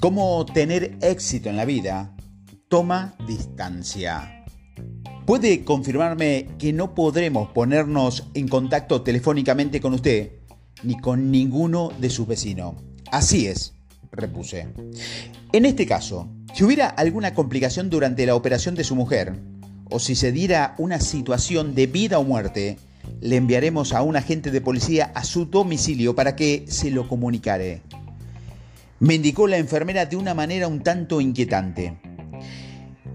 cómo tener éxito en la vida, toma distancia. ¿Puede confirmarme que no podremos ponernos en contacto telefónicamente con usted ni con ninguno de sus vecinos? Así es, repuse. En este caso, si hubiera alguna complicación durante la operación de su mujer, o si se diera una situación de vida o muerte, le enviaremos a un agente de policía a su domicilio para que se lo comunicare. Me indicó la enfermera de una manera un tanto inquietante.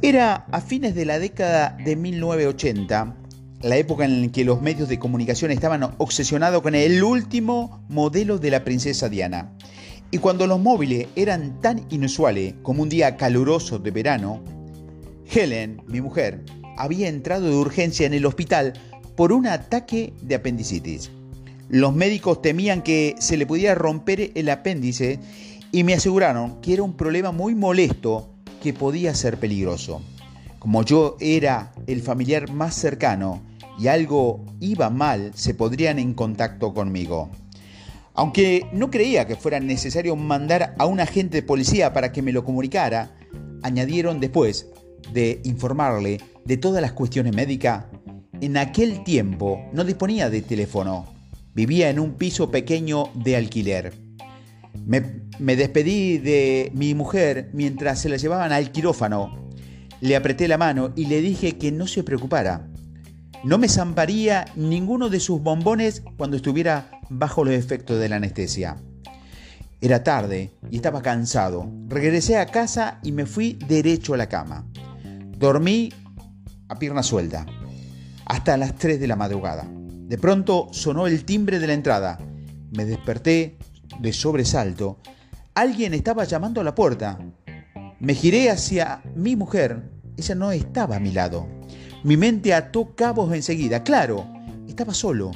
Era a fines de la década de 1980, la época en la que los medios de comunicación estaban obsesionados con el último modelo de la princesa Diana. Y cuando los móviles eran tan inusuales como un día caluroso de verano, Helen, mi mujer, había entrado de urgencia en el hospital por un ataque de apendicitis. Los médicos temían que se le pudiera romper el apéndice y me aseguraron que era un problema muy molesto que podía ser peligroso. Como yo era el familiar más cercano y algo iba mal, se podrían en contacto conmigo. Aunque no creía que fuera necesario mandar a un agente de policía para que me lo comunicara, añadieron después de informarle de todas las cuestiones médicas, en aquel tiempo no disponía de teléfono. Vivía en un piso pequeño de alquiler. Me, despedí de mi mujer mientras se la llevaban al quirófano. Le apreté la mano y le dije que no se preocupara. No me zamparía ninguno de sus bombones cuando estuviera bajo los efectos de la anestesia. Era tarde y estaba cansado. Regresé a casa y me fui derecho a la cama. Dormí a pierna suelta hasta las 3 de la madrugada. De pronto sonó el timbre de la entrada. Me desperté de sobresalto. Alguien estaba llamando a la puerta. Me giré hacia mi mujer. Ella no estaba a mi lado. Mi mente ató cabos enseguida. Claro, estaba solo.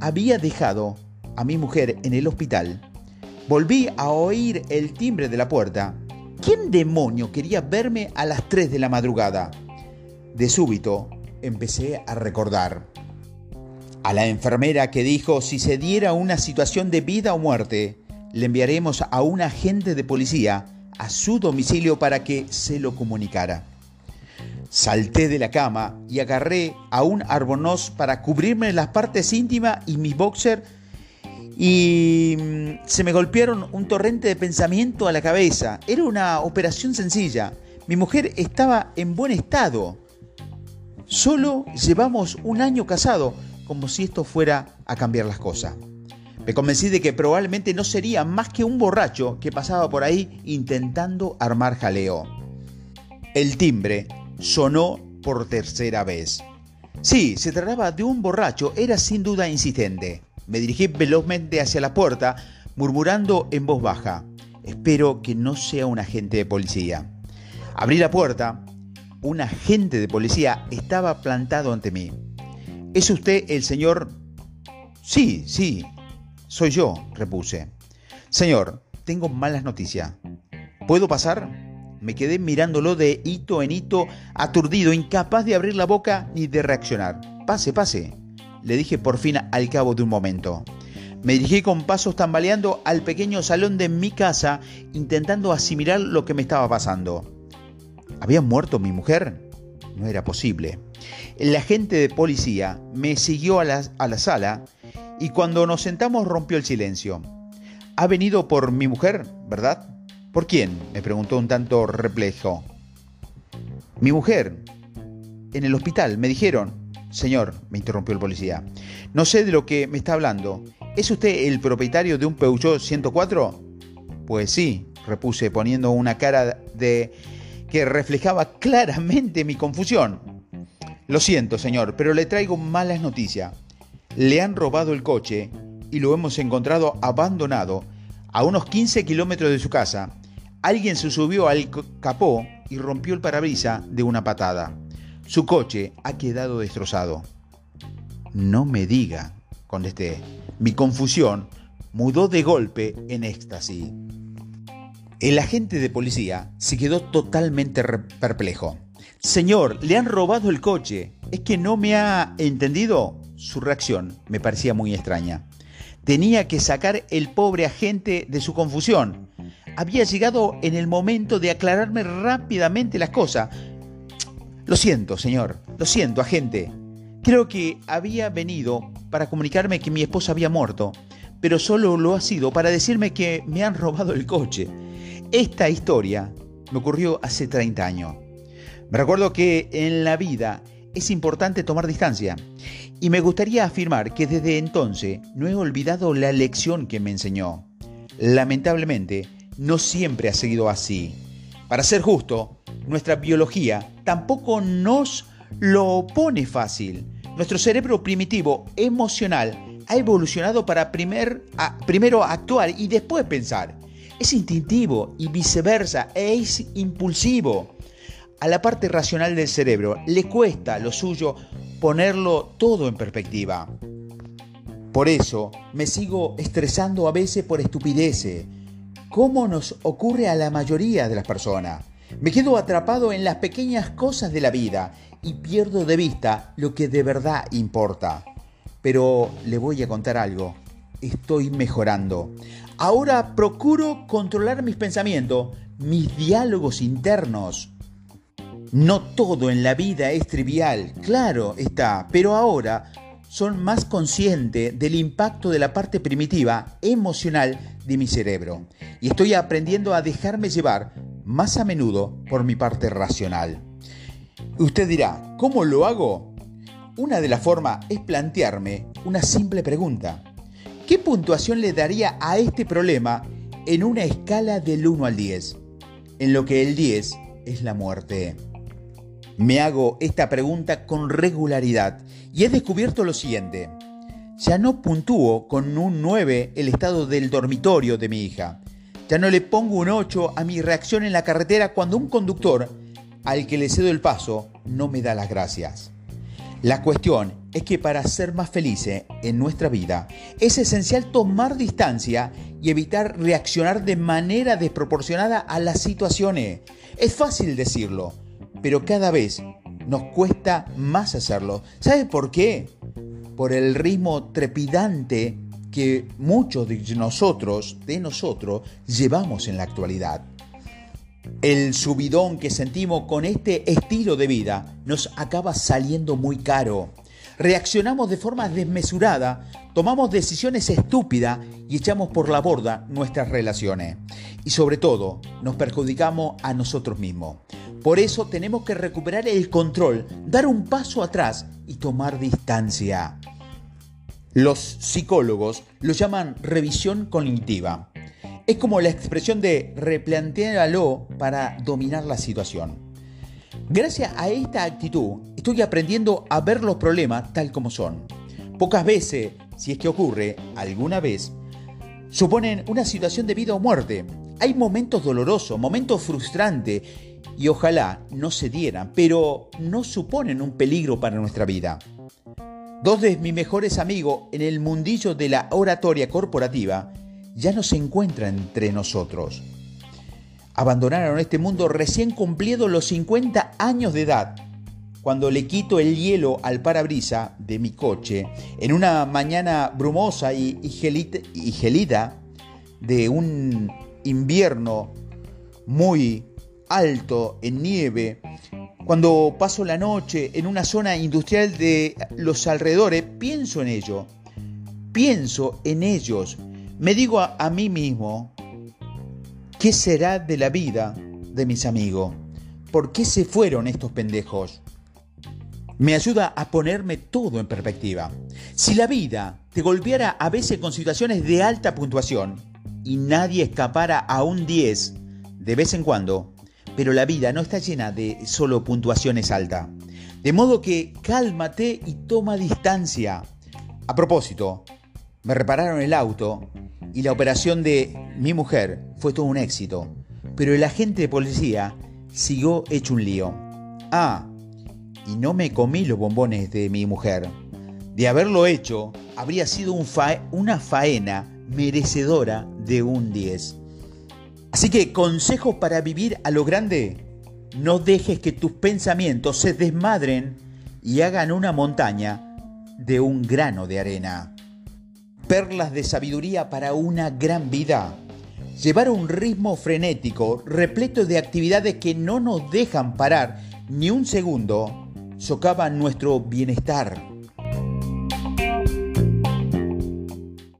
Había dejado a mi mujer en el hospital. Volví a oír el timbre de la puerta. ¿Quién demonio quería verme a las 3 de la madrugada? De súbito empecé a recordar. A la enfermera que dijo si se diera una situación de vida o muerte, le enviaremos a un agente de policía a su domicilio para que se lo comunicara. Salté de la cama y agarré a un arbonoz para cubrirme las partes íntimas y mis boxer y mm, se me golpearon un torrente de pensamiento a la cabeza. Era una operación sencilla. Mi mujer estaba en buen estado. Solo llevamos un año casado, como si esto fuera a cambiar las cosas. Me convencí de que probablemente no sería más que un borracho que pasaba por ahí intentando armar jaleo. El timbre sonó por tercera vez. Sí, se trataba de un borracho, era sin duda insistente. Me dirigí velozmente hacia la puerta, murmurando en voz baja. Espero que no sea un agente de policía. Abrí la puerta un agente de policía estaba plantado ante mí. ¿Es usted el señor? Sí, sí, soy yo, repuse. Señor, tengo malas noticias. ¿Puedo pasar? Me quedé mirándolo de hito en hito, aturdido, incapaz de abrir la boca ni de reaccionar. Pase, pase, le dije por fin al cabo de un momento. Me dirigí con pasos tambaleando al pequeño salón de mi casa, intentando asimilar lo que me estaba pasando. ¿Había muerto mi mujer? No era posible. El agente de policía me siguió a la, a la sala y cuando nos sentamos rompió el silencio. Ha venido por mi mujer, ¿verdad? ¿Por quién? me preguntó un tanto replejo. Mi mujer. En el hospital, me dijeron. Señor, me interrumpió el policía, no sé de lo que me está hablando. ¿Es usted el propietario de un Peugeot 104? Pues sí, repuse poniendo una cara de que reflejaba claramente mi confusión. Lo siento, señor, pero le traigo malas noticias. Le han robado el coche y lo hemos encontrado abandonado a unos 15 kilómetros de su casa. Alguien se subió al capó y rompió el parabrisas de una patada. Su coche ha quedado destrozado. No me diga, contesté. Mi confusión mudó de golpe en éxtasis. El agente de policía se quedó totalmente perplejo. Señor, le han robado el coche. ¿Es que no me ha entendido? Su reacción me parecía muy extraña. Tenía que sacar el pobre agente de su confusión. había llegado en el momento de aclararme rápidamente las cosas. Lo siento, señor, lo siento, agente. Creo que había venido para comunicarme que mi esposa había muerto, pero solo lo ha sido para decirme que me han robado el coche. Esta historia me ocurrió hace 30 años. Me recuerdo que en la vida es importante tomar distancia y me gustaría afirmar que desde entonces no he olvidado la lección que me enseñó. Lamentablemente, no siempre ha seguido así. Para ser justo, nuestra biología tampoco nos lo pone fácil. Nuestro cerebro primitivo emocional ha evolucionado para primero actuar y después pensar. Es instintivo y viceversa, es impulsivo. A la parte racional del cerebro le cuesta lo suyo ponerlo todo en perspectiva. Por eso me sigo estresando a veces por estupideces, como nos ocurre a la mayoría de las personas. Me quedo atrapado en las pequeñas cosas de la vida y pierdo de vista lo que de verdad importa. Pero le voy a contar algo. Estoy mejorando. Ahora procuro controlar mis pensamientos, mis diálogos internos. No todo en la vida es trivial, claro está, pero ahora son más consciente del impacto de la parte primitiva, emocional de mi cerebro. Y estoy aprendiendo a dejarme llevar más a menudo por mi parte racional. Usted dirá, ¿cómo lo hago? Una de las formas es plantearme una simple pregunta. ¿Qué puntuación le daría a este problema en una escala del 1 al 10? En lo que el 10 es la muerte. Me hago esta pregunta con regularidad y he descubierto lo siguiente. Ya no puntúo con un 9 el estado del dormitorio de mi hija. Ya no le pongo un 8 a mi reacción en la carretera cuando un conductor al que le cedo el paso no me da las gracias. La cuestión es que para ser más felices en nuestra vida es esencial tomar distancia y evitar reaccionar de manera desproporcionada a las situaciones. Es fácil decirlo, pero cada vez nos cuesta más hacerlo. ¿Sabe por qué? Por el ritmo trepidante que muchos de nosotros, de nosotros, llevamos en la actualidad. El subidón que sentimos con este estilo de vida nos acaba saliendo muy caro. Reaccionamos de forma desmesurada, tomamos decisiones estúpidas y echamos por la borda nuestras relaciones. Y sobre todo, nos perjudicamos a nosotros mismos. Por eso tenemos que recuperar el control, dar un paso atrás y tomar distancia. Los psicólogos lo llaman revisión cognitiva. Es como la expresión de replantearlo para dominar la situación. Gracias a esta actitud estoy aprendiendo a ver los problemas tal como son. Pocas veces, si es que ocurre alguna vez, suponen una situación de vida o muerte. Hay momentos dolorosos, momentos frustrantes y ojalá no se dieran, pero no suponen un peligro para nuestra vida. Dos de mis mejores amigos en el mundillo de la oratoria corporativa ya no se encuentran entre nosotros. Abandonaron este mundo recién cumplidos los 50 años de edad, cuando le quito el hielo al parabrisa de mi coche en una mañana brumosa y, y gelida de un invierno muy alto, en nieve, cuando paso la noche en una zona industrial de los alrededores, pienso en ello. Pienso en ellos. Me digo a, mí mismo, ¿qué será de la vida de mis amigos? ¿Por qué se fueron estos pendejos? Me ayuda a ponerme todo en perspectiva. Si la vida te golpeara a veces con situaciones de alta puntuación y nadie escapara a un 10 de vez en cuando, pero la vida no está llena de solo puntuaciones altas. De modo que cálmate y toma distancia. A propósito, me repararon el auto y la operación de mi mujer fue todo un éxito, pero el agente de policía siguió hecho un lío. Ah, y no me comí los bombones de mi mujer. De haberlo hecho, habría sido una faena merecedora de un 10. Así que consejos para vivir a lo grande. No dejes que tus pensamientos se desmadren y hagan una montaña de un grano de arena. Perlas de sabiduría para una gran vida. Llevar un ritmo frenético, repleto de actividades que no nos dejan parar ni un segundo, socava nuestro bienestar